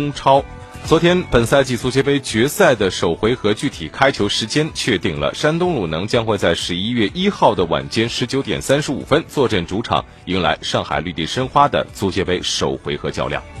中超。昨天本赛季足协杯决赛的首回合具体开球时间确定了山东鲁能将会在十一月一号的晚间十九点三十五分坐镇主场迎来上海绿地申花的足协杯首回合较量。